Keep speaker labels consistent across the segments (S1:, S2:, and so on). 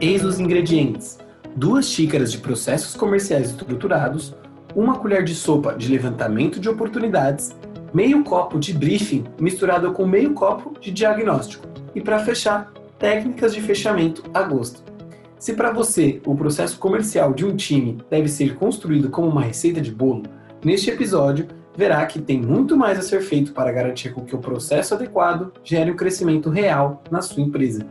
S1: Eis os ingredientes: duas xícaras de processos comerciais estruturados, uma colher de sopa de levantamento de oportunidades, meio copo de briefing misturado com meio copo de diagnóstico e, para fechar, técnicas de fechamento a gosto. Se para você o processo comercial de um time deve ser construído como uma receita de bolo, neste episódio verá que tem muito mais a ser feito para garantir que o processo adequado gere um crescimento real na sua empresa.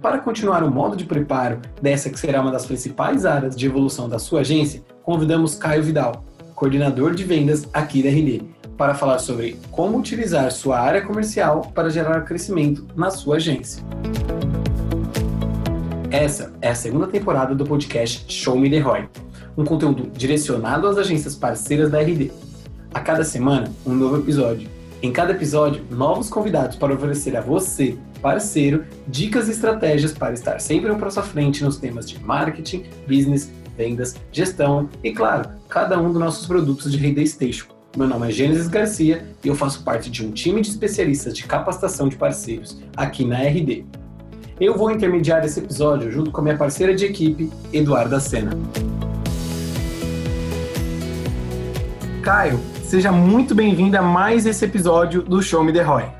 S1: Para continuar o modo de preparo dessa que será uma das principais áreas de evolução da sua agência, convidamos Caio Vidal, coordenador de vendas aqui da RD, para falar sobre como utilizar sua área comercial para gerar crescimento na sua agência. Essa é a segunda temporada do podcast Show Me The Roy, um conteúdo direcionado às agências parceiras da RD. A cada semana, um novo episódio. Em cada episódio, novos convidados para oferecer a você, parceiro, dicas e estratégias para estar sempre um passo à frente nos temas de marketing, business, vendas, gestão e, claro, cada um dos nossos produtos de Rede Station meu nome é Gênesis Garcia e eu faço parte de um time de especialistas de capacitação de parceiros aqui na RD. Eu vou intermediar esse episódio junto com a minha parceira de equipe, Eduarda Sena. Caio, seja muito bem-vindo a mais esse episódio do Show Me The Roy.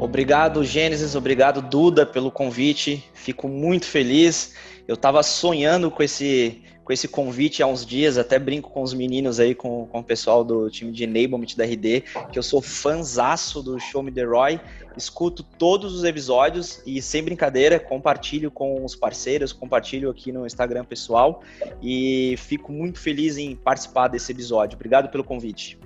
S2: Obrigado, Gênesis, obrigado, Duda, pelo convite. Fico muito feliz. Eu estava sonhando com esse com esse convite há uns dias, até brinco com os meninos aí, com, com o pessoal do time de Enablement da RD, que eu sou fanzaço do Show Me The Roy, escuto todos os episódios e, sem brincadeira, compartilho com os parceiros, compartilho aqui no Instagram pessoal e fico muito feliz em participar desse episódio. Obrigado pelo convite.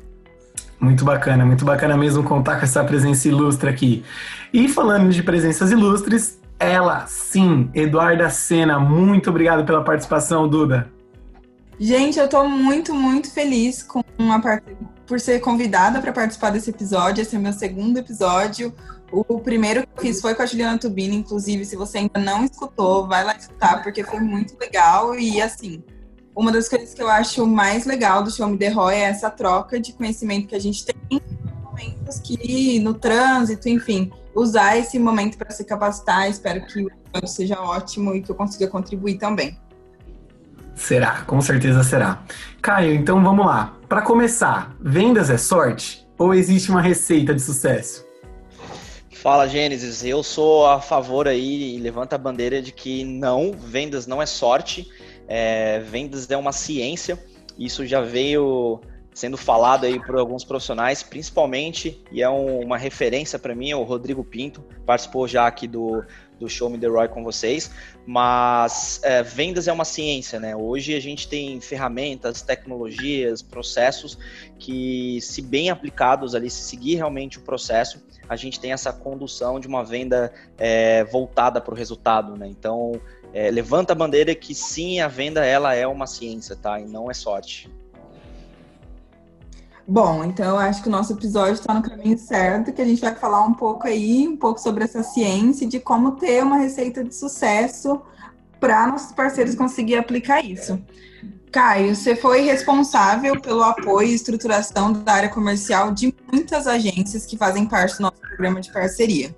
S1: Muito bacana, muito bacana mesmo contar com essa presença ilustre aqui. E falando de presenças ilustres, ela, sim, Eduarda Sena. Muito obrigado pela participação, Duda.
S3: Gente, eu tô muito, muito feliz com uma por ser convidada para participar desse episódio. Esse é meu segundo episódio. O primeiro que eu fiz foi com a Juliana Tubini, inclusive, se você ainda não escutou, vai lá escutar, porque foi muito legal. E assim, uma das coisas que eu acho mais legal do Show Me The Roy é essa troca de conhecimento que a gente tem em momentos que no trânsito, enfim, usar esse momento para se capacitar. Espero que o episódio seja ótimo e que eu consiga contribuir também.
S1: Será, com certeza será. Caio, então vamos lá. Para começar, vendas é sorte ou existe uma receita de sucesso?
S2: Fala, Gênesis. Eu sou a favor aí e levanta a bandeira de que não, vendas não é sorte, é, vendas é uma ciência. Isso já veio sendo falado aí por alguns profissionais, principalmente, e é um, uma referência para mim, é o Rodrigo Pinto, participou já aqui do, do Show Me The Roy com vocês, mas é, vendas é uma ciência, né? Hoje a gente tem ferramentas, tecnologias, processos que, se bem aplicados ali, se seguir realmente o processo, a gente tem essa condução de uma venda é, voltada para o resultado, né? Então, é, levanta a bandeira que sim, a venda ela é uma ciência, tá? E não é sorte.
S3: Bom, então eu acho que o nosso episódio está no caminho certo, que a gente vai falar um pouco aí, um pouco sobre essa ciência de como ter uma receita de sucesso para nossos parceiros conseguir aplicar isso. Caio, você foi responsável pelo apoio e estruturação da área comercial de muitas agências que fazem parte do nosso programa de parceria.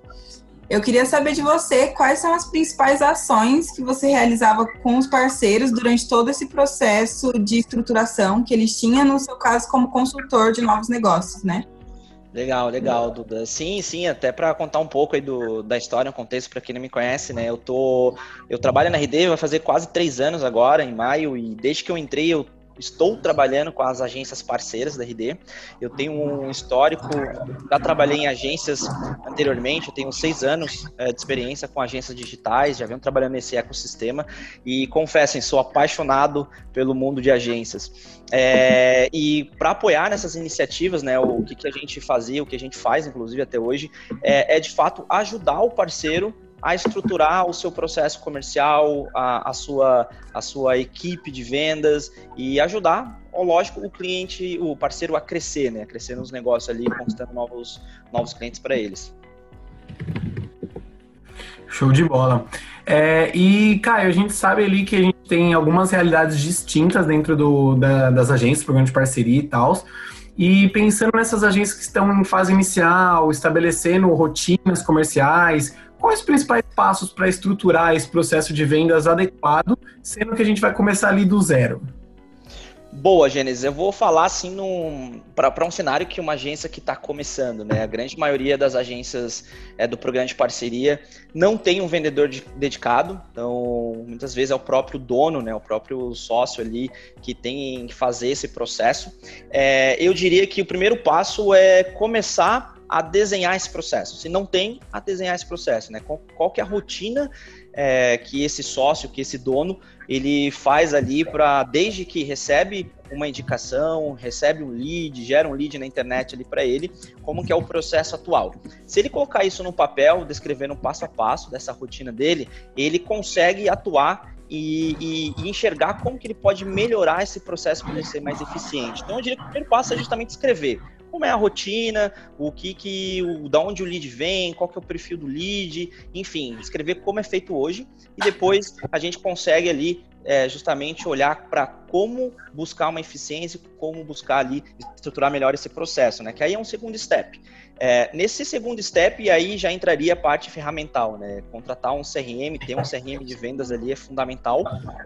S3: Eu queria saber de você quais são as principais ações que você realizava com os parceiros durante todo esse processo de estruturação que eles tinham, no seu caso, como consultor de novos negócios, né?
S2: Legal, legal, Duda. Sim, sim, até para contar um pouco aí do, da história, um contexto para quem não me conhece, né? Eu tô, eu trabalho na RD, vai fazer quase três anos agora, em maio, e desde que eu entrei eu estou trabalhando com as agências parceiras da RD. Eu tenho um histórico, já trabalhei em agências anteriormente, eu tenho seis anos é, de experiência com agências digitais, já venho trabalhando nesse ecossistema e confessem, sou apaixonado pelo mundo de agências. É, e para apoiar nessas iniciativas, né, o que, que a gente fazia, o que a gente faz, inclusive até hoje, é, é de fato ajudar o parceiro a estruturar o seu processo comercial, a, a, sua, a sua equipe de vendas e ajudar, lógico, o cliente, o parceiro a crescer, né? A crescer nos negócios ali, conquistando novos, novos clientes para eles.
S1: Show de bola. É, e, Caio, a gente sabe ali que a gente tem algumas realidades distintas dentro do, da, das agências, programa de parceria e tal. E pensando nessas agências que estão em fase inicial, estabelecendo rotinas comerciais, quais os principais passos para estruturar esse processo de vendas adequado, sendo que a gente vai começar ali do zero?
S2: Boa, Gênesis. Eu vou falar assim para um cenário que uma agência que está começando, né? A grande maioria das agências é, do programa de parceria não tem um vendedor de, dedicado, então muitas vezes é o próprio dono, né? O próprio sócio ali que tem que fazer esse processo. É, eu diria que o primeiro passo é começar a desenhar esse processo. Se não tem, a desenhar esse processo, né? Qual, qual que é a rotina é, que esse sócio, que esse dono, ele faz ali para, desde que recebe uma indicação, recebe um lead, gera um lead na internet ali para ele, como que é o processo atual. Se ele colocar isso no papel, descrevendo passo a passo dessa rotina dele, ele consegue atuar e, e, e, enxergar como que ele pode melhorar esse processo para ele ser mais eficiente. Então, eu diria que o primeiro passo é justamente escrever como é a rotina, o que que, o, da onde o lead vem, qual que é o perfil do lead, enfim, escrever como é feito hoje e depois a gente consegue ali é, justamente olhar para como buscar uma eficiência, como buscar ali estruturar melhor esse processo, né? Que aí é um segundo step. É, nesse segundo step, aí já entraria a parte ferramental, né? Contratar um CRM, ter um CRM de vendas ali é fundamental.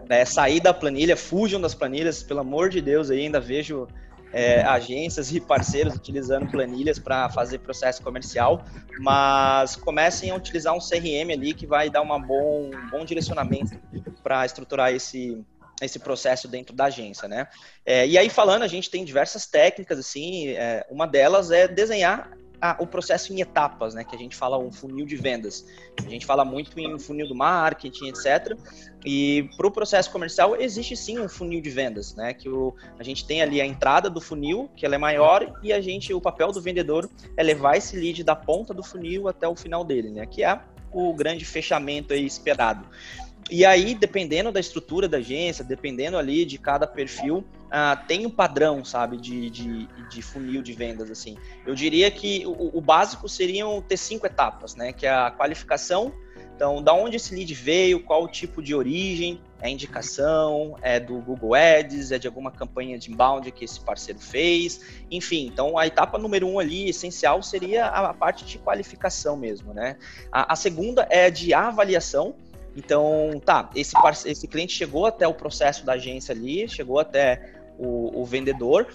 S2: Né? Sair da planilha, fujam das planilhas, pelo amor de Deus, aí ainda vejo é, agências e parceiros utilizando planilhas para fazer processo comercial, mas comecem a utilizar um CRM ali que vai dar uma bom, um bom direcionamento para estruturar esse, esse processo dentro da agência, né? É, e aí falando, a gente tem diversas técnicas, assim, é, uma delas é desenhar o processo em etapas, né? Que a gente fala um funil de vendas. A gente fala muito em funil do marketing, etc. E para o processo comercial existe sim um funil de vendas, né? Que o, a gente tem ali a entrada do funil, que ela é maior, e a gente, o papel do vendedor é levar esse lead da ponta do funil até o final dele, né? Que é o grande fechamento aí esperado. E aí, dependendo da estrutura da agência, dependendo ali de cada perfil, uh, tem um padrão, sabe, de, de, de, funil de vendas, assim. Eu diria que o, o, básico seriam ter cinco etapas, né? Que é a qualificação, então, da onde esse lead veio, qual o tipo de origem, é indicação, é do Google Ads, é de alguma campanha de inbound que esse parceiro fez, enfim. Então, a etapa número um ali, essencial, seria a, parte de qualificação mesmo, né? A, a segunda é de avaliação, então, tá, esse, esse cliente chegou até o processo da agência ali, chegou até o, o vendedor,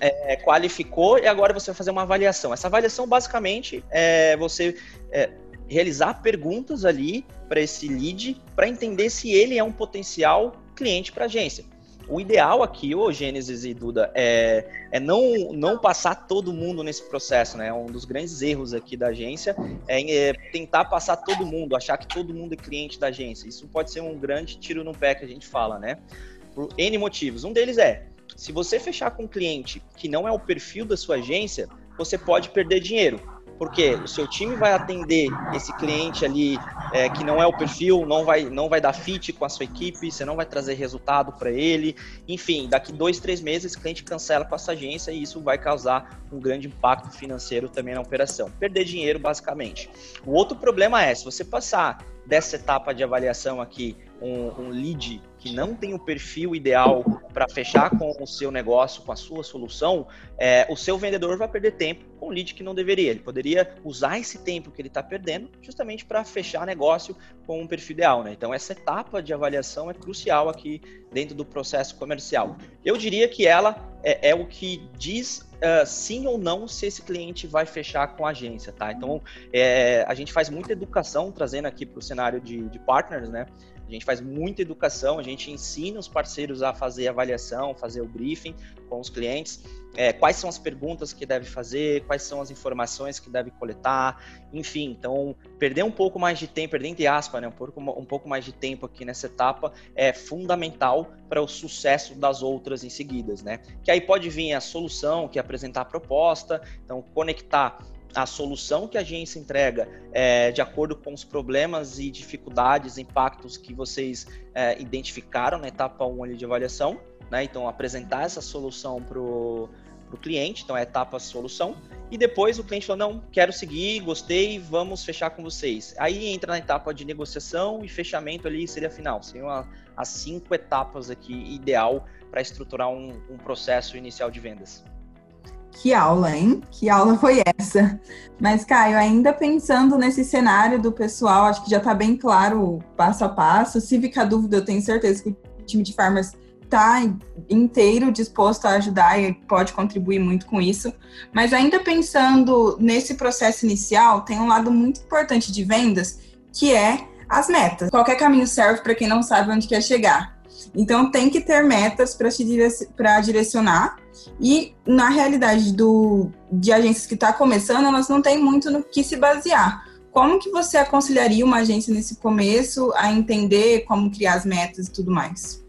S2: é, qualificou e agora você vai fazer uma avaliação. Essa avaliação, basicamente, é você é, realizar perguntas ali para esse lead para entender se ele é um potencial cliente para a agência. O ideal aqui, ô Gênesis e Duda, é, é não, não passar todo mundo nesse processo, né? Um dos grandes erros aqui da agência é, é, tentar passar todo mundo, achar que todo mundo é cliente da agência. Isso pode ser um grande tiro no pé que a gente fala, né? Por N motivos. Um deles é, se você fechar com um cliente que não é o perfil da sua agência, você pode perder dinheiro porque o seu time vai atender esse cliente ali é, que não é o perfil, não vai, não vai dar fit com a sua equipe, você não vai trazer resultado para ele. Enfim, daqui dois, três meses, esse cliente cancela com essa agência e isso vai causar um grande impacto financeiro também na operação. Perder dinheiro, basicamente. O outro problema é, se você passar dessa etapa de avaliação aqui um, um lead que não tem o perfil ideal para fechar com o seu negócio, com a sua solução, é, o seu vendedor vai perder tempo com lead que não deveria. Ele poderia usar esse tempo que ele está perdendo justamente para fechar negócio com um perfil ideal. Né? Então, essa etapa de avaliação é crucial aqui dentro do processo comercial. Eu diria que ela é, é o que diz Uh, sim ou não se esse cliente vai fechar com a agência, tá? Então, é, a gente faz muita educação trazendo aqui para o cenário de, de partners, né? A gente faz muita educação, a gente ensina os parceiros a fazer avaliação, fazer o briefing com os clientes, é, quais são as perguntas que deve fazer, quais são as informações que deve coletar, enfim. Então, perder um pouco mais de tempo, perder entre aspas, né, um, pouco, um pouco mais de tempo aqui nessa etapa é fundamental para o sucesso das outras em seguidas, né? Que aí pode vir a solução, que é apresentar a proposta, então conectar a solução que a agência entrega é, de acordo com os problemas e dificuldades, impactos que vocês é, identificaram na etapa 1 ali de avaliação. Né? Então, apresentar essa solução para o cliente, então é a etapa solução. E depois o cliente falou: não, quero seguir, gostei, vamos fechar com vocês. Aí entra na etapa de negociação e fechamento ali seria final. Seriam as cinco etapas aqui ideal para estruturar um, um processo inicial de vendas.
S3: Que aula, hein? Que aula foi essa? Mas, Caio, ainda pensando nesse cenário do pessoal, acho que já está bem claro passo a passo. Se ficar dúvida, eu tenho certeza que o time de farmers está inteiro disposto a ajudar e pode contribuir muito com isso. Mas ainda pensando nesse processo inicial, tem um lado muito importante de vendas, que é as metas. Qualquer caminho serve para quem não sabe onde quer chegar. Então tem que ter metas para direc direcionar. E na realidade do, de agências que está começando, elas não têm muito no que se basear. Como que você aconselharia uma agência nesse começo a entender como criar as metas e tudo mais?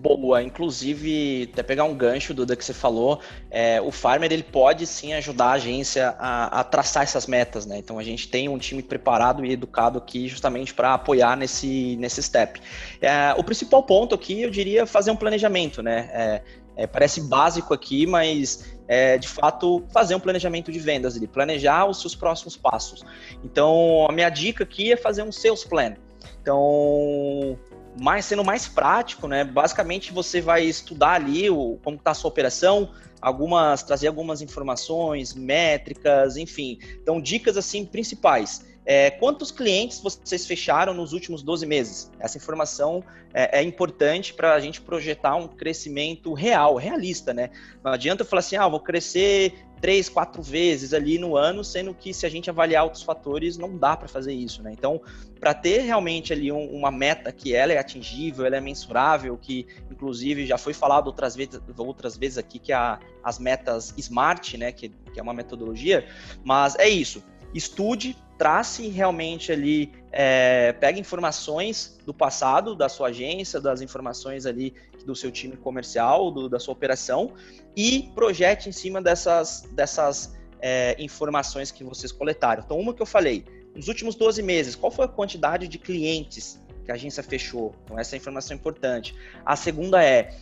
S2: boa. Inclusive, até pegar um gancho, Duda, que você falou, é, o Farmer ele pode sim ajudar a agência a, a, traçar essas metas, né? Então a gente tem um time preparado e educado aqui justamente para apoiar nesse, nesse step. É, o principal ponto aqui, eu diria, fazer um planejamento, né? É, é parece básico aqui, mas é, de fato fazer um planejamento de vendas, ele planejar os seus próximos passos. Então, a minha dica aqui é fazer um sales plan. Então, mais sendo mais prático, né? Basicamente você vai estudar ali o, como está a sua operação, algumas trazer algumas informações, métricas, enfim. Então dicas assim principais. É, quantos clientes vocês fecharam nos últimos 12 meses? Essa informação é, é importante para a gente projetar um crescimento real, realista, né? Não adianta eu falar assim, ah, vou crescer três, quatro vezes ali no ano, sendo que se a gente avaliar outros fatores, não dá para fazer isso, né? Então, para ter realmente ali um, uma meta que ela é atingível, ela é mensurável, que inclusive já foi falado outras vezes, outras vezes aqui, que a, as metas SMART, né? Que, que é uma metodologia, mas é isso. Estude, trace realmente ali, é, pega informações do passado da sua agência, das informações ali do seu time comercial, do, da sua operação, e projete em cima dessas, dessas é, informações que vocês coletaram. Então, uma que eu falei, nos últimos 12 meses, qual foi a quantidade de clientes que a agência fechou? Então, essa é a informação importante. A segunda é,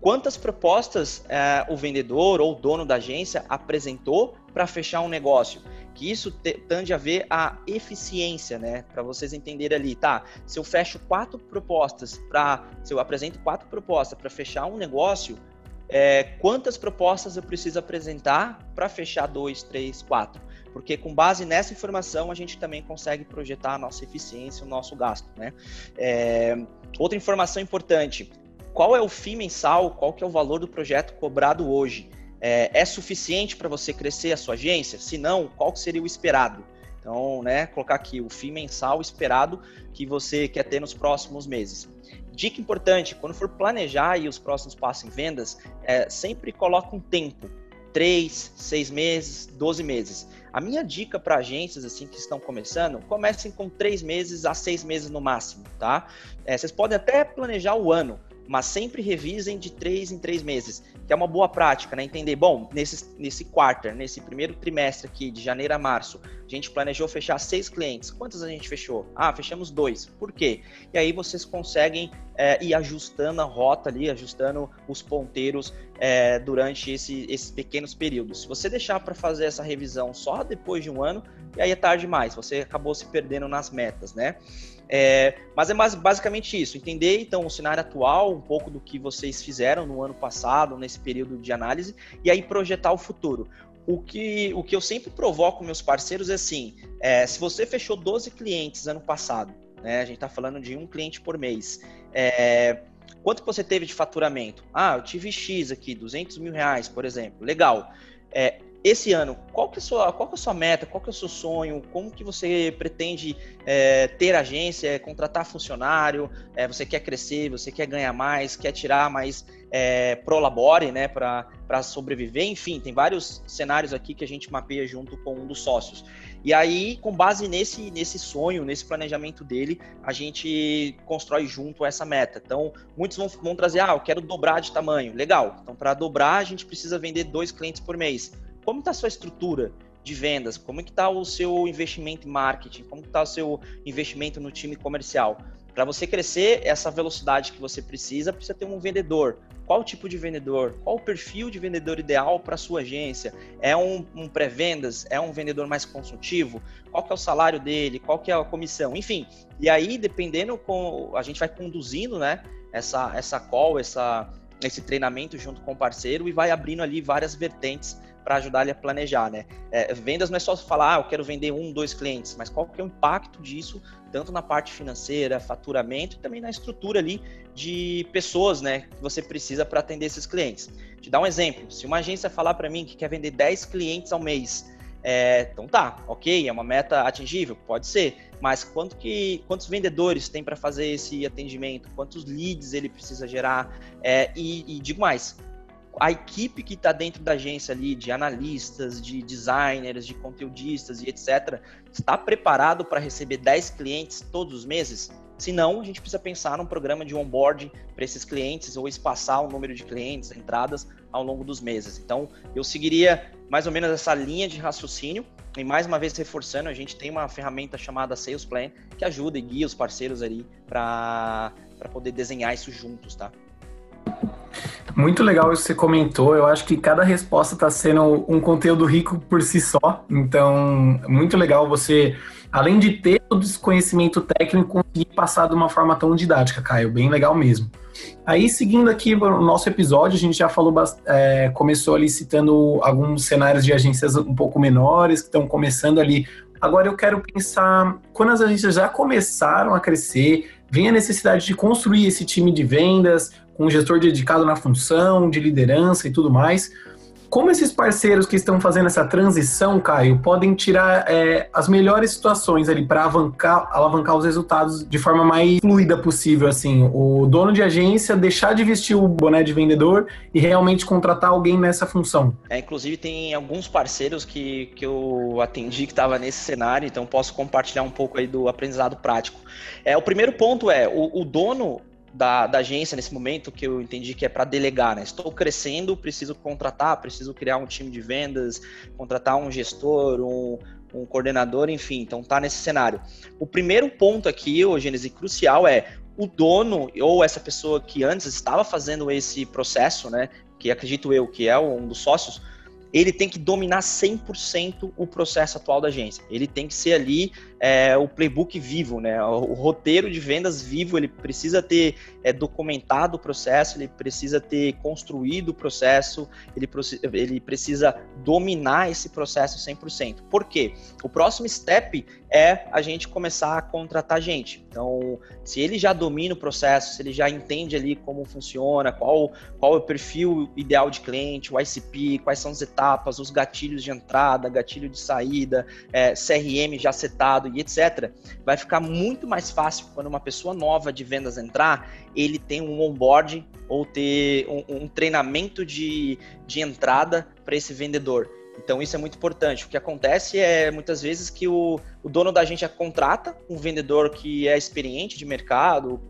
S2: quantas propostas é, o vendedor ou o dono da agência apresentou para fechar um negócio? Que isso te, tende a ver a eficiência, né? Para vocês entenderem ali, tá? Se eu fecho quatro propostas para, se eu apresento quatro propostas para fechar um negócio, é, quantas propostas eu preciso apresentar para fechar dois, três, quatro? Porque com base nessa informação a gente também consegue projetar a nossa eficiência, o nosso gasto, né? É, outra informação importante: qual é o FII mensal? Qual que é o valor do projeto cobrado hoje? É, é suficiente para você crescer a sua agência? Se não, qual seria o esperado? Então, né, colocar aqui o FII mensal esperado que você quer ter nos próximos meses. Dica importante, quando for planejar os próximos passos em vendas, é, sempre coloca um tempo. 3, 6 meses, 12 meses. A minha dica para agências assim que estão começando, comecem com 3 meses a 6 meses no máximo, tá? É, vocês podem até planejar o ano, mas sempre revisem de três em três meses, que é uma boa prática, né? Entender, bom, nesse, nesse quarter, nesse primeiro trimestre aqui, de janeiro a março, a gente planejou fechar seis clientes. Quantos a gente fechou? Ah, fechamos dois. Por quê? E aí vocês conseguem é, ir ajustando a rota ali, ajustando os ponteiros é, durante esse, esses pequenos períodos. Se você deixar para fazer essa revisão só depois de um ano, e aí é tarde demais, você acabou se perdendo nas metas, né? É, mas é basicamente isso, entender então o cenário atual, um pouco do que vocês fizeram no ano passado, nesse período de análise, e aí projetar o futuro. O que, o que eu sempre provoco meus parceiros é assim: é, se você fechou 12 clientes ano passado, né, a gente está falando de um cliente por mês, é, quanto você teve de faturamento? Ah, eu tive X aqui, 200 mil reais, por exemplo. Legal. É, esse ano, qual que, é a sua, qual que é a sua meta, qual que é o seu sonho, como que você pretende é, ter agência, contratar funcionário, é, você quer crescer, você quer ganhar mais, quer tirar mais é, prolabore, né, para sobreviver, enfim, tem vários cenários aqui que a gente mapeia junto com um dos sócios. E aí, com base nesse, nesse sonho, nesse planejamento dele, a gente constrói junto essa meta. Então, muitos vão, vão trazer, ah, eu quero dobrar de tamanho. Legal. Então, para dobrar, a gente precisa vender dois clientes por mês como está a sua estrutura de vendas? Como é que está o seu investimento em marketing? Como está o seu investimento no time comercial? Para você crescer essa velocidade que você precisa, precisa ter um vendedor. Qual tipo de vendedor? Qual o perfil de vendedor ideal para sua agência? É um, um pré-vendas? É um vendedor mais consultivo? Qual que é o salário dele? Qual que é a comissão? Enfim, e aí, dependendo, com, a gente vai conduzindo, né? Essa, essa call, essa, esse treinamento junto com o parceiro e vai abrindo ali várias vertentes para ajudar ele a planejar, né? É, vendas não é só falar, ah, eu quero vender um, dois clientes, mas qual que é o impacto disso, tanto na parte financeira, faturamento e também na estrutura ali de pessoas, né, que você precisa para atender esses clientes. Te dar um exemplo, se uma agência falar para mim que quer vender 10 clientes ao mês, é, então tá, ok, é uma meta atingível, pode ser, mas quanto que, quantos vendedores tem para fazer esse atendimento, quantos leads ele precisa gerar, é, e, e digo mais, a equipe que está dentro da agência ali, de analistas, de designers, de conteudistas e etc., está preparado para receber 10 clientes todos os meses? Se não, a gente precisa pensar num programa de onboarding para esses clientes ou espaçar o número de clientes, entradas ao longo dos meses. Então, eu seguiria mais ou menos essa linha de raciocínio. E mais uma vez reforçando, a gente tem uma ferramenta chamada Sales Plan que ajuda e guia os parceiros ali para poder desenhar isso juntos, tá?
S1: Muito legal isso que você comentou. Eu acho que cada resposta está sendo um conteúdo rico por si só. Então, muito legal você, além de ter todo esse conhecimento técnico, conseguir passar de uma forma tão didática, Caio. Bem legal mesmo. Aí, seguindo aqui o nosso episódio, a gente já falou, é, começou ali citando alguns cenários de agências um pouco menores, que estão começando ali. Agora eu quero pensar, quando as agências já começaram a crescer, vem a necessidade de construir esse time de vendas, com um gestor dedicado na função, de liderança e tudo mais. Como esses parceiros que estão fazendo essa transição, Caio, podem tirar é, as melhores situações ali para alavancar, alavancar os resultados de forma mais fluida possível, assim, o dono de agência deixar de vestir o boné de vendedor e realmente contratar alguém nessa função?
S2: É, inclusive tem alguns parceiros que, que eu atendi que estava nesse cenário, então posso compartilhar um pouco aí do aprendizado prático. É, o primeiro ponto é o, o dono da, da, agência nesse momento que eu entendi que é para delegar, né? Estou crescendo, preciso contratar, preciso criar um time de vendas, contratar um gestor, um, um coordenador, enfim, então tá nesse cenário. O primeiro ponto aqui, o Gênesis, crucial é o dono ou essa pessoa que antes estava fazendo esse processo, né? Que acredito eu que é um dos sócios, ele tem que dominar 100% o processo atual da agência. Ele tem que ser ali é, o playbook vivo, né? O, o, roteiro de vendas vivo, ele precisa ter é, documentado o processo, ele precisa ter construído o processo, ele, ele precisa dominar esse processo 100%. Por quê? O próximo step é a gente começar a contratar gente. Então, se ele já domina o processo, se ele já entende ali como funciona, qual, qual é o perfil ideal de cliente, o ICP, quais são as etapas, os gatilhos de entrada, gatilho de saída, é, CRM já setado, e etc., vai ficar muito mais fácil quando uma pessoa nova de vendas entrar, ele tem um onboarding ou ter um, um treinamento de, de entrada para esse vendedor. Então isso é muito importante. O que acontece é muitas vezes que o, o dono da agência contrata um vendedor que é experiente de mercado,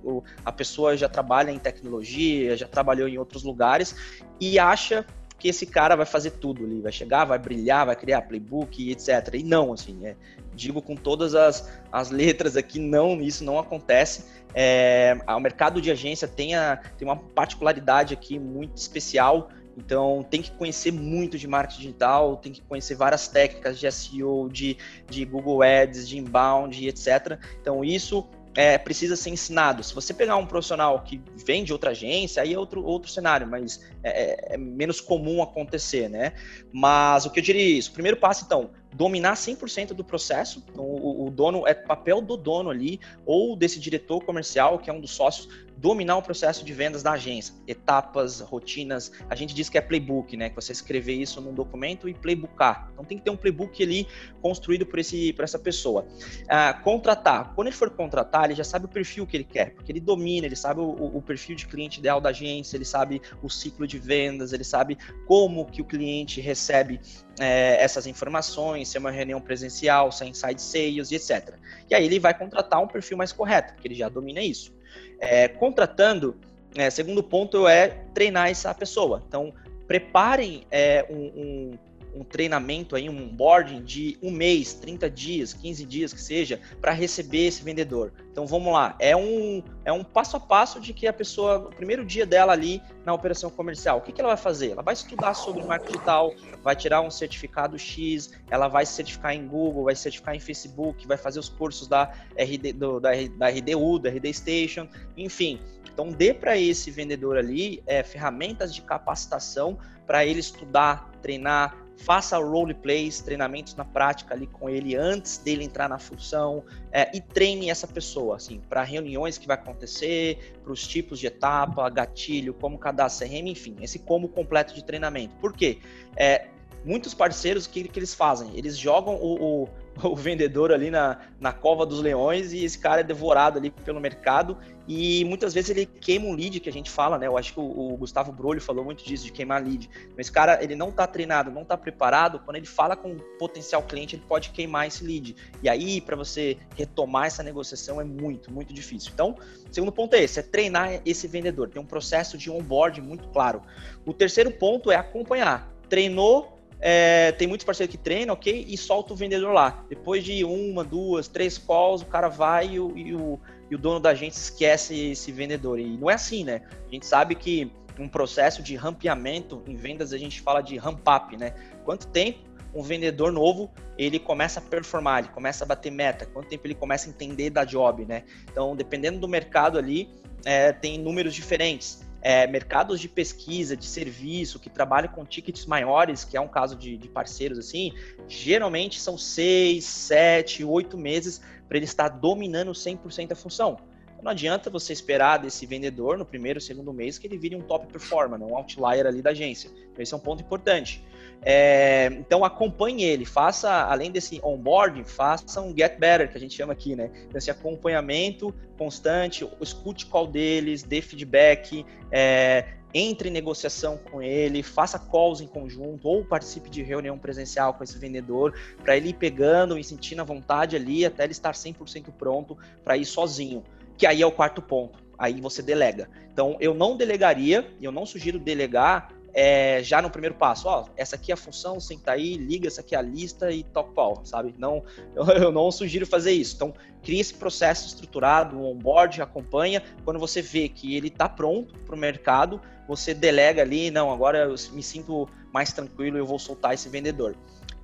S2: a pessoa já trabalha em tecnologia, já trabalhou em outros lugares e acha que esse cara vai fazer tudo ali, vai chegar, vai brilhar, vai criar playbook, etc. E não, assim, é, digo com todas as, as letras aqui, não, isso não acontece. É, o mercado de agência tem, a, tem uma particularidade aqui muito especial, então tem que conhecer muito de marketing digital, tem que conhecer várias técnicas de SEO, de, de Google Ads, de inbound, etc. Então isso é, precisa ser ensinado. Se você pegar um profissional que vem de outra agência, aí é outro, outro cenário, mas é, é, é menos comum acontecer, né? Mas o que eu diria é isso? O primeiro passo, então, dominar 100% do processo. Então, o, o, dono, é papel do dono ali, ou desse diretor comercial, que é um dos sócios, dominar o processo de vendas da agência. Etapas, rotinas. A gente diz que é playbook, né? Que você escrever isso num documento e playbookar. Então, tem que ter um playbook ali construído por, esse, por essa pessoa. Ah, contratar. Quando ele for contratar, ele já sabe o perfil que ele quer, porque ele domina, ele sabe o, o perfil de cliente ideal da agência, ele sabe o ciclo de vendas, ele sabe como que o cliente recebe é, essas informações, se é uma reunião presencial, se é inside sales etc. E aí ele vai contratar um perfil mais correto, porque ele já domina isso. É, contratando, é, segundo ponto é treinar essa pessoa. Então, preparem é, um, um, um treinamento aí, um onboarding de um mês, 30 dias, 15 dias que seja, para receber esse vendedor. Então vamos lá, é um, é um passo a passo de que a pessoa, no primeiro dia dela ali na operação comercial, o que, que ela vai fazer? Ela vai estudar sobre marketing digital, vai tirar um certificado X, ela vai se certificar em Google, vai se certificar em Facebook, vai fazer os cursos da, RD, do, da, da RDU, da RD Station, enfim. Então dê para esse vendedor ali é, ferramentas de capacitação para ele estudar, treinar, faça role plays, treinamentos na prática ali com ele antes dele entrar na função é, e treine essa pessoa, assim, para reuniões que vai acontecer, para os tipos de etapa, gatilho, como cadastrar CRM, enfim, esse como completo de treinamento. Por quê? É, muitos parceiros, o que, que eles fazem? Eles jogam o, o o vendedor ali na, na cova dos leões e esse cara é devorado ali pelo mercado e muitas vezes ele queima um lead que a gente fala, né? Eu acho que o, o Gustavo Brolho falou muito disso, de queimar lead. Mas esse cara, ele não está treinado, não está preparado, quando ele fala com um potencial cliente, ele pode queimar esse lead. E aí, para você retomar essa negociação é muito, muito difícil. Então, segundo ponto é esse, é treinar esse vendedor, tem um processo de onboard muito claro. O terceiro ponto é acompanhar. Treinou, é, tem muitos parceiros que treinam, ok? E solta o vendedor lá. Depois de uma, duas, três calls, o cara vai e o, e o, e o dono da gente esquece esse vendedor. E não é assim, né? A gente sabe que um processo de rampeamento em vendas a gente fala de ramp up, né? Quanto tempo um vendedor novo ele começa a performar, ele começa a bater meta, quanto tempo ele começa a entender da job, né? Então, dependendo do mercado ali, é, tem números diferentes é, mercados de pesquisa, de serviço, que trabalham com tickets maiores, que é um caso de, de parceiros assim, geralmente são seis, sete, oito meses para ele estar dominando 100% a função. Não adianta você esperar desse vendedor no primeiro, segundo mês que ele vire um top performer, um outlier ali da agência. Então, esse é um ponto importante. É, então acompanhe ele, faça, além desse onboarding, faça um get better, que a gente chama aqui, né? Então, esse acompanhamento constante, escute qual deles, dê feedback, é, entre em negociação com ele, faça calls em conjunto ou participe de reunião presencial com esse vendedor para ele ir pegando e sentindo a vontade ali até ele estar 100% pronto para ir sozinho. Que aí é o quarto ponto. Aí você delega. Então, eu não delegaria, eu não sugiro delegar é, já no primeiro passo, ó, essa aqui é a função, senta aí, liga, essa aqui é a lista e toca pau, sabe? Não, eu, eu, não sugiro fazer isso. Então, cria esse processo estruturado, um onboard, acompanha. Quando você vê que ele está pronto para o mercado, você delega ali, não, agora eu me sinto mais tranquilo, eu vou soltar esse vendedor.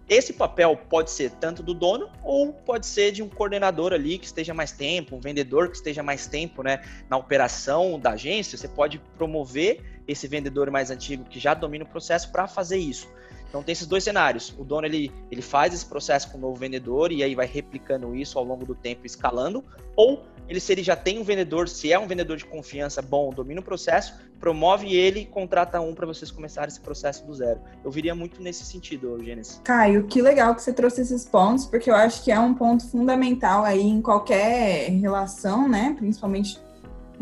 S2: Esse papel pode ser tanto do dono ou pode ser de um coordenador ali que esteja mais tempo, um vendedor que esteja mais tempo né, na operação da agência. Você pode promover esse vendedor mais antigo que já domina o processo para fazer isso. Então tem esses dois cenários. O dono ele, ele faz esse processo com o novo vendedor e aí vai replicando isso ao longo do tempo, escalando, ou ele se ele já tem um vendedor, se é um vendedor de confiança bom, domina o processo, promove ele e contrata um para vocês começarem esse processo do zero. Eu viria muito nesse sentido, Gênesis.
S3: Caio, que legal que você trouxe esses pontos, porque eu acho que é um ponto fundamental aí em qualquer relação, né? Principalmente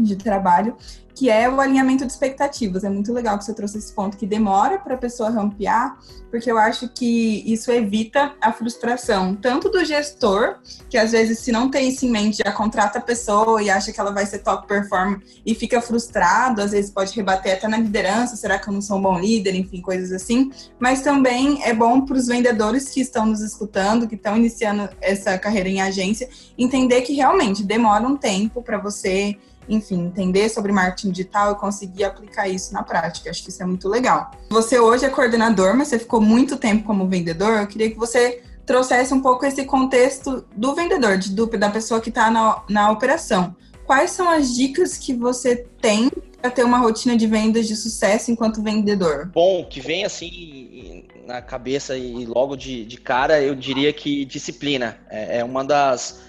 S3: de trabalho, que é o alinhamento de expectativas. É muito legal que você trouxe esse ponto que demora para a pessoa rampear, porque eu acho que isso evita a frustração, tanto do gestor, que às vezes, se não tem isso em mente, já contrata a pessoa e acha que ela vai ser top performer e fica frustrado, às vezes pode rebater até na liderança, será que eu não sou um bom líder, enfim, coisas assim. Mas também é bom para os vendedores que estão nos escutando, que estão iniciando essa carreira em agência, entender que realmente demora um tempo para você enfim, entender sobre marketing digital e conseguir aplicar isso na prática. Acho que isso é muito legal. Você hoje é coordenador, mas você ficou muito tempo como vendedor. Eu queria que você trouxesse um pouco esse contexto do vendedor, de, do, da pessoa que está na, na operação. Quais são as dicas que você tem para ter uma rotina de vendas de sucesso enquanto vendedor?
S2: Bom, que vem assim na cabeça e logo de, de cara, eu diria que disciplina é, é uma das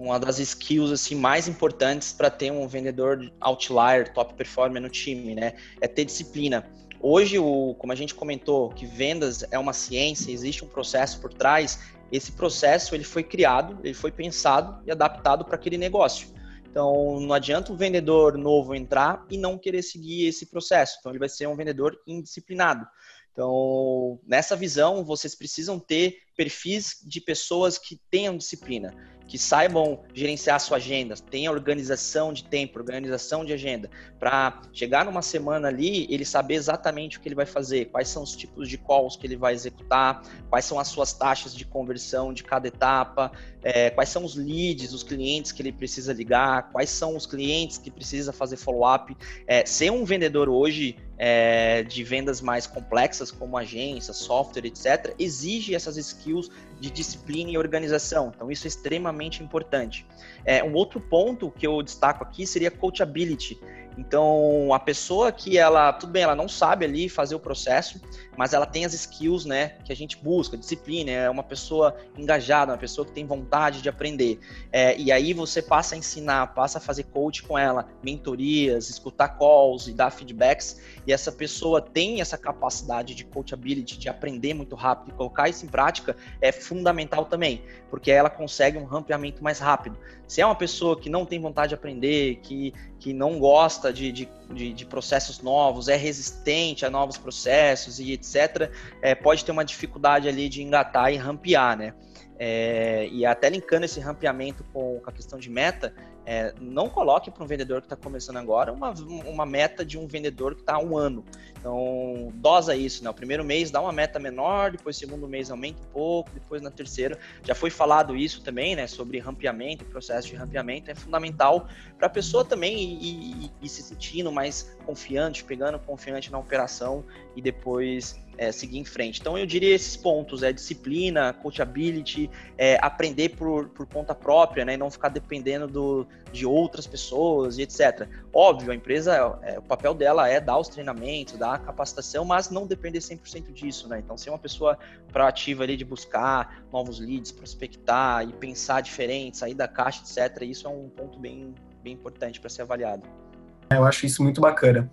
S2: uma das skills assim mais importantes para ter um vendedor outlier, top performer no time, né? É ter disciplina. Hoje, o, como a gente comentou, que vendas é uma ciência, existe um processo por trás. Esse processo ele foi criado, ele foi pensado e adaptado para aquele negócio. Então, não adianta um vendedor novo entrar e não querer seguir esse processo. Então, ele vai ser um vendedor indisciplinado. Então, nessa visão, vocês precisam ter perfis de pessoas que tenham disciplina, que saibam gerenciar sua agenda, tenha organização de tempo, organização de agenda, para chegar numa semana ali, ele saber exatamente o que ele vai fazer, quais são os tipos de calls que ele vai executar, quais são as suas taxas de conversão de cada etapa, é, quais são os leads, os clientes que ele precisa ligar, quais são os clientes que precisa fazer follow-up. É, ser um vendedor hoje é, de vendas mais complexas, como agência, software, etc., exige essas skills de disciplina e organização. Então, isso é extremamente importante. É, um outro ponto que eu destaco aqui seria coachability. Então, a pessoa que ela, tudo bem, ela não sabe ali fazer o processo, mas ela tem as skills, né, que a gente busca, disciplina, é uma pessoa engajada, uma pessoa que tem vontade de aprender. É, e aí você passa a ensinar, passa a fazer coach com ela, mentorias, escutar calls e dar feedbacks, e essa pessoa tem essa capacidade de coachability, de aprender muito rápido e colocar isso em prática, é fundamental também, porque ela consegue um rampeamento mais rápido. Se é uma pessoa que não tem vontade de aprender, que, que não gosta de, de, de, de processos novos, é resistente a novos processos e etc., é, pode ter uma dificuldade ali de engatar e rampear, né? É, e até linkando esse rampeamento com, com a questão de meta, é, não coloque para um vendedor que está começando agora uma, uma meta de um vendedor que está há um ano. Então, dosa isso, né? O primeiro mês dá uma meta menor, depois segundo mês aumenta um pouco, depois na terceira. Já foi falado isso também, né? Sobre rampeamento, processo de rampeamento. É fundamental para a pessoa também ir, ir, ir se sentindo mais confiante, pegando confiante na operação e depois é, seguir em frente. Então eu diria esses pontos, é disciplina, coachability, é, aprender por, por conta própria, né, e não ficar dependendo do, de outras pessoas e etc. Óbvio, a empresa, é, o papel dela é dar os treinamentos, dar a capacitação, mas não depender 100% disso, né? Então ser uma pessoa proativa ali de buscar novos leads, prospectar e pensar diferente, sair da caixa, etc. Isso é um ponto bem, bem importante para ser avaliado.
S1: Eu acho isso muito bacana.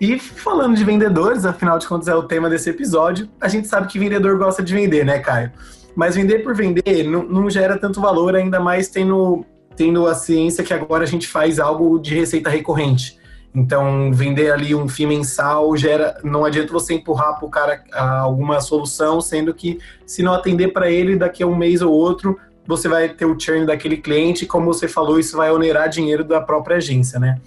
S1: E falando de vendedores, afinal de contas é o tema desse episódio, a gente sabe que vendedor gosta de vender, né, Caio? Mas vender por vender não, não gera tanto valor, ainda mais tendo, tendo a ciência que agora a gente faz algo de receita recorrente. Então, vender ali um FII mensal gera. Não adianta você empurrar para o cara alguma solução, sendo que se não atender para ele daqui a um mês ou outro, você vai ter o churn daquele cliente, como você falou, isso vai onerar dinheiro da própria agência, né?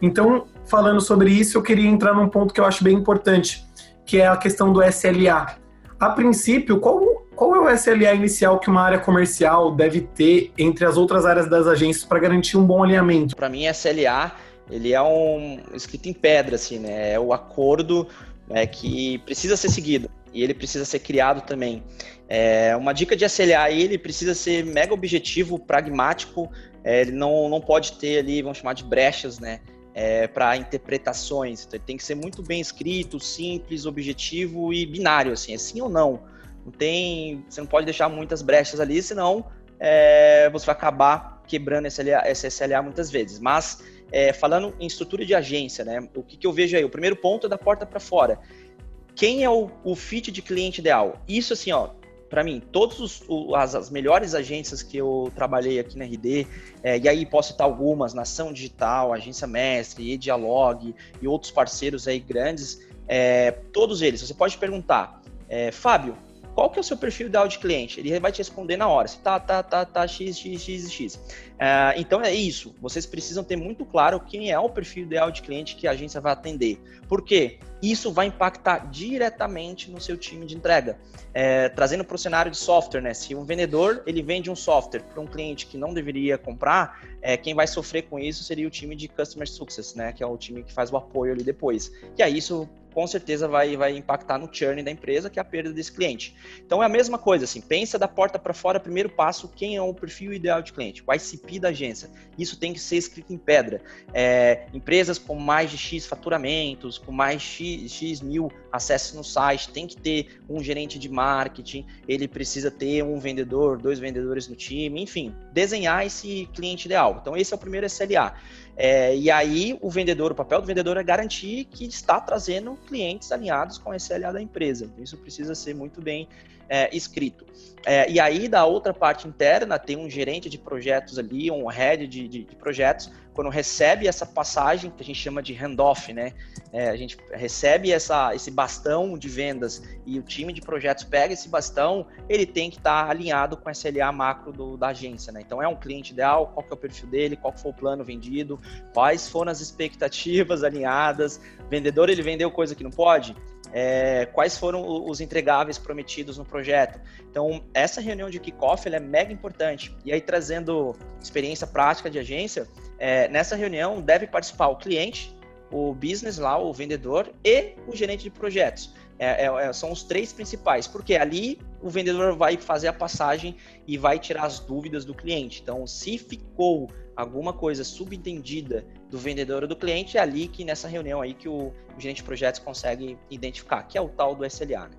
S1: Então, falando sobre isso, eu queria entrar num ponto que eu acho bem importante, que é a questão do SLA. A princípio, qual, qual é o SLA inicial que uma área comercial deve ter entre as outras áreas das agências para garantir um bom alinhamento?
S2: Para mim, SLA ele é um escrito em pedra, assim, né? É o acordo é, que precisa ser seguido e ele precisa ser criado também. É, uma dica de SLA ele precisa ser mega objetivo, pragmático. É, ele não, não pode ter ali, vamos chamar de brechas, né? É, para interpretações. Então, ele tem que ser muito bem escrito, simples, objetivo e binário, assim, é sim ou não. Não tem, você não pode deixar muitas brechas ali, senão é, você vai acabar quebrando esse SLA, SLA muitas vezes. Mas é, falando em estrutura de agência, né, o que, que eu vejo aí? O primeiro ponto é da porta para fora. Quem é o, o fit de cliente ideal? Isso assim, ó, para mim, todas as, as, melhores agências que eu trabalhei aqui na RD, é, e aí posso citar algumas, Nação Digital, Agência Mestre, Edialog e outros parceiros aí grandes, é, todos eles, você pode perguntar, é, Fábio, qual que é o seu perfil ideal de cliente? Ele vai te responder na hora, se tá, tá, tá, tá, x, x, x, x. É, então é isso, vocês precisam ter muito claro quem é o perfil ideal de cliente que a agência vai atender. Por quê? Isso vai impactar diretamente no seu time de entrega. É, trazendo para o cenário de software, né? Se um vendedor ele vende um software para um cliente que não deveria comprar, é, quem vai sofrer com isso seria o time de Customer Success, né? Que é o time que faz o apoio ali depois. E aí isso com certeza vai, vai impactar no churn da empresa, que é a perda desse cliente. Então é a mesma coisa, assim, pensa da porta para fora, primeiro passo, quem é o perfil ideal de cliente, o ICP da agência. Isso tem que ser escrito em pedra. É, empresas com mais de X faturamentos, com mais X, X mil acessos no site, tem que ter um gerente de marketing, ele precisa ter um vendedor, dois vendedores no time, enfim, desenhar esse cliente ideal. Então esse é o primeiro SLA. É, e aí o vendedor, o papel do vendedor é garantir que está trazendo clientes alinhados com a SLA da empresa. Então, isso precisa ser muito bem é, escrito. É, e aí, da outra parte interna, tem um gerente de projetos ali, um head de, de, de projetos, quando recebe essa passagem, que a gente chama de handoff, né? É, a gente recebe essa, esse bastão de vendas e o time de projetos pega esse bastão, ele tem que estar tá alinhado com a SLA macro do, da agência, né? Então, é um cliente ideal, qual que é o perfil dele, qual foi o plano vendido, quais foram as expectativas alinhadas, vendedor ele vendeu coisa que não pode, é, quais foram os entregáveis prometidos no projeto. Então, essa reunião de kickoff é mega importante. E aí, trazendo experiência prática de agência, é, nessa reunião deve participar o cliente, o business lá, o vendedor e o gerente de projetos. É, é, é, são os três principais, porque ali o vendedor vai fazer a passagem e vai tirar as dúvidas do cliente. Então, se ficou alguma coisa subentendida do vendedor ou do cliente, é ali que nessa reunião aí que o, o gerente de projetos consegue identificar, que é o tal do SLA. Né?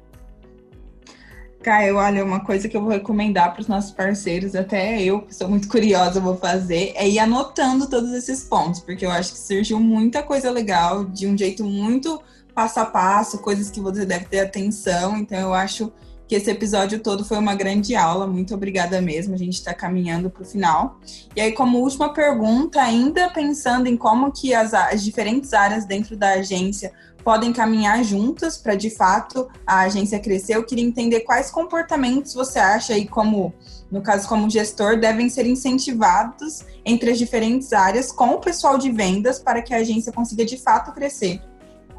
S3: Caio, olha, uma coisa que eu vou recomendar para os nossos parceiros, até eu, que sou muito curiosa, vou fazer, é ir anotando todos esses pontos, porque eu acho que surgiu muita coisa legal, de um jeito muito passo a passo, coisas que você deve ter atenção. Então, eu acho que esse episódio todo foi uma grande aula. Muito obrigada mesmo. A gente está caminhando para o final. E aí, como última pergunta, ainda pensando em como que as, as diferentes áreas dentro da agência podem caminhar juntas para de fato a agência crescer. Eu queria entender quais comportamentos você acha aí como no caso como gestor devem ser incentivados entre as diferentes áreas com o pessoal de vendas para que a agência consiga de fato crescer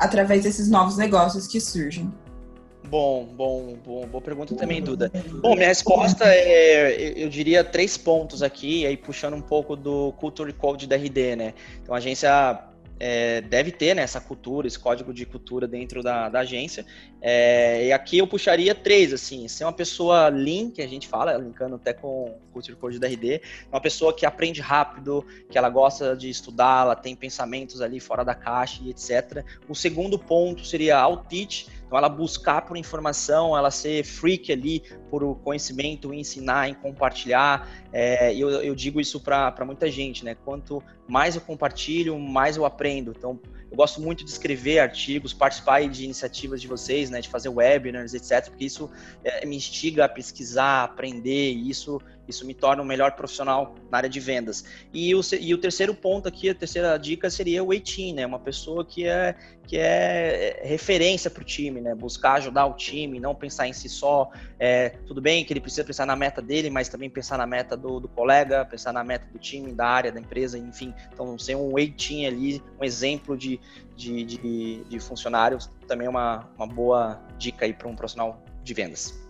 S3: através desses novos negócios que surgem?
S2: Bom, bom, bom, boa pergunta também, Duda. Bom, minha resposta é, eu diria três pontos aqui, aí puxando um pouco do Culture Code da RD, né? Então, a agência é, deve ter né, essa cultura, esse código de cultura dentro da, da agência. É, e aqui eu puxaria três, assim, ser uma pessoa lean, que a gente fala, linkando até com o Culture Code da RD, uma pessoa que aprende rápido, que ela gosta de estudar, ela tem pensamentos ali fora da caixa e etc. O segundo ponto seria out-teach, então, ela buscar por informação, ela ser freak ali por conhecimento, ensinar, em compartilhar. É, eu, eu digo isso para muita gente, né? Quanto mais eu compartilho, mais eu aprendo. Então, eu gosto muito de escrever artigos, participar de iniciativas de vocês, né, de fazer webinars, etc, porque isso é, me instiga a pesquisar, aprender, e isso, isso me torna um melhor profissional na área de vendas. E o, e o terceiro ponto aqui, a terceira dica seria o eighteen, né, uma pessoa que é, que é referência para o time, né, buscar ajudar o time, não pensar em si só. É, tudo bem que ele precisa pensar na meta dele, mas também pensar na meta do, do colega, pensar na meta do time, da área, da empresa, enfim. Então, ser um eighteen ali, um exemplo de de, de, de funcionários, também é uma, uma boa dica aí para um profissional de vendas.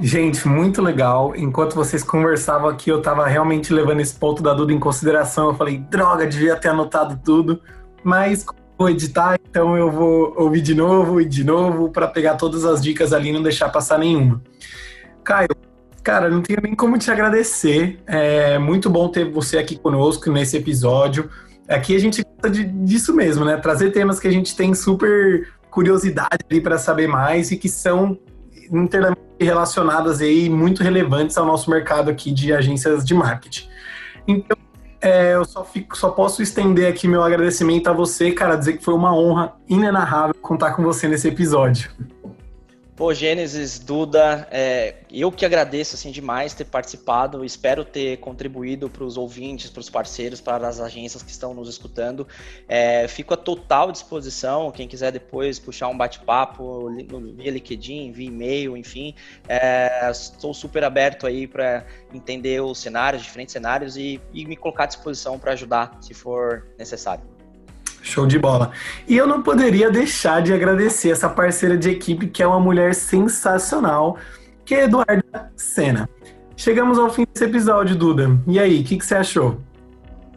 S1: Gente, muito legal. Enquanto vocês conversavam aqui, eu estava realmente levando esse ponto da Duda em consideração. Eu falei, droga, devia ter anotado tudo. Mas vou editar, então eu vou ouvir de novo e de novo para pegar todas as dicas ali e não deixar passar nenhuma. Caio, cara, não tenho nem como te agradecer. É muito bom ter você aqui conosco nesse episódio. Aqui a gente gosta de, disso mesmo, né? Trazer temas que a gente tem super curiosidade ali para saber mais e que são internamente relacionadas aí, muito relevantes ao nosso mercado aqui de agências de marketing. Então, é, eu só, fico, só posso estender aqui meu agradecimento a você, cara, dizer que foi uma honra inenarrável contar com você nesse episódio.
S2: Pô, Gênesis, Duda, é, eu que agradeço assim demais ter participado, espero ter contribuído para os ouvintes, para os parceiros, para as agências que estão nos escutando. É, fico à total disposição, quem quiser depois puxar um bate-papo via LinkedIn, via e-mail, enfim, é, estou super aberto aí para entender os cenários, diferentes cenários e, e me colocar à disposição para ajudar se for necessário.
S1: Show de bola. E eu não poderia deixar de agradecer essa parceira de equipe, que é uma mulher sensacional, que é Eduarda Sena. Chegamos ao fim desse episódio, Duda. E aí, o que, que você achou?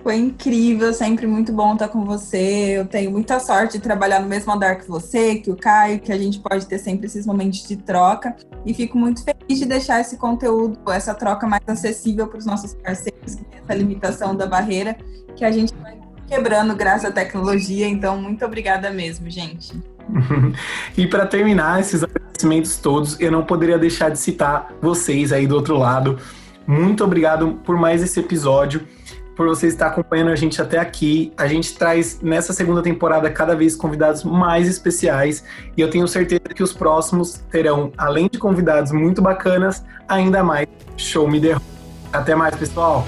S3: Foi incrível, sempre muito bom estar com você. Eu tenho muita sorte de trabalhar no mesmo andar que você, que o Caio, que a gente pode ter sempre esses momentos de troca. E fico muito feliz de deixar esse conteúdo, essa troca mais acessível para os nossos parceiros, essa limitação da barreira, que a gente vai quebrando graças à tecnologia. Então, muito obrigada mesmo, gente.
S1: e para terminar esses agradecimentos todos, eu não poderia deixar de citar vocês aí do outro lado. Muito obrigado por mais esse episódio, por você estar acompanhando a gente até aqui. A gente traz nessa segunda temporada cada vez convidados mais especiais e eu tenho certeza que os próximos terão, além de convidados muito bacanas, ainda mais show me derruba. Até mais, pessoal!